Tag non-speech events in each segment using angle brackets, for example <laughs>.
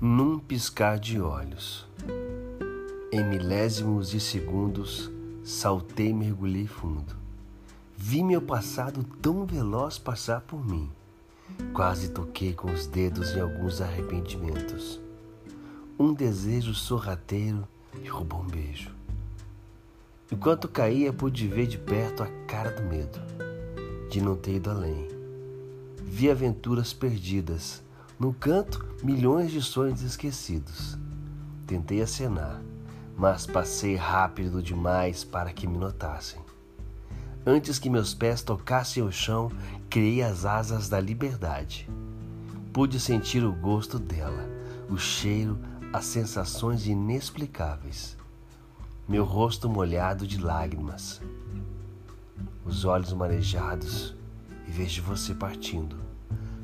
Num piscar de olhos, em milésimos de segundos, saltei e mergulhei fundo. Vi meu passado tão veloz passar por mim. Quase toquei com os dedos em alguns arrependimentos. Um desejo sorrateiro roubou um beijo. Enquanto caía, pude ver de perto a cara do medo, de não ter ido além. Vi aventuras perdidas, no canto, milhões de sonhos esquecidos. Tentei acenar, mas passei rápido demais para que me notassem. Antes que meus pés tocassem o chão, criei as asas da liberdade. Pude sentir o gosto dela, o cheiro, as sensações inexplicáveis. Meu rosto molhado de lágrimas, os olhos marejados e vejo você partindo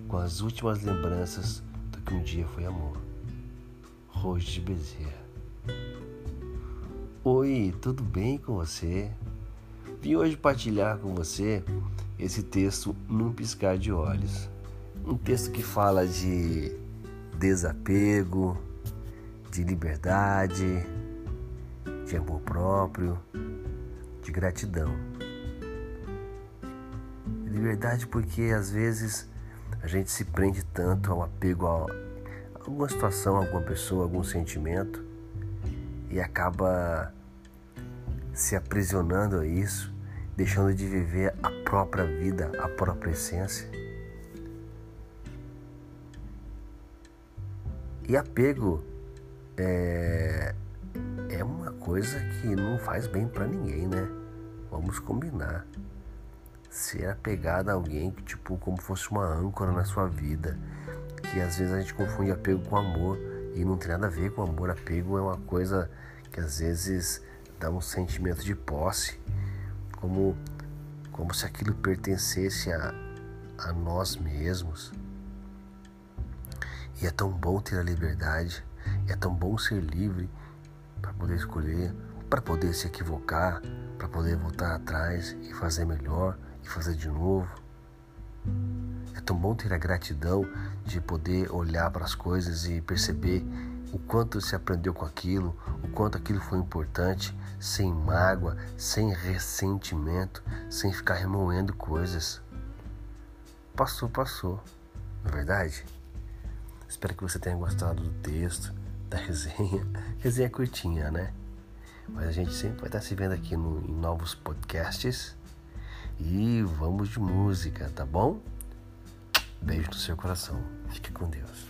com as últimas lembranças do que um dia foi amor. Rojo de Bezerra. Oi, tudo bem com você? Vim hoje partilhar com você esse texto num piscar de olhos. Um texto que fala de desapego, de liberdade, de amor próprio, de gratidão. Liberdade porque às vezes a gente se prende tanto ao apego a alguma situação, alguma pessoa, algum sentimento e acaba se aprisionando a isso deixando de viver a própria vida, a própria essência. E apego é, coisa que não faz bem para ninguém, né? Vamos combinar. Ser apegado a alguém que, tipo, como fosse uma âncora na sua vida, que às vezes a gente confunde apego com amor e não tem nada a ver com amor. Apego é uma coisa que às vezes dá um sentimento de posse como, como se aquilo pertencesse a, a nós mesmos. E é tão bom ter a liberdade, é tão bom ser livre para poder escolher, para poder se equivocar, para poder voltar atrás e fazer melhor e fazer de novo. É tão bom ter a gratidão de poder olhar para as coisas e perceber o quanto se aprendeu com aquilo, o quanto aquilo foi importante, sem mágoa, sem ressentimento, sem ficar remoendo coisas. Passou, passou, não é verdade? Espero que você tenha gostado do texto, da resenha. <laughs> Resenha curtinha, né? Mas a gente sempre vai estar se vendo aqui no, em novos podcasts. E vamos de música, tá bom? Beijo no seu coração. Fique com Deus.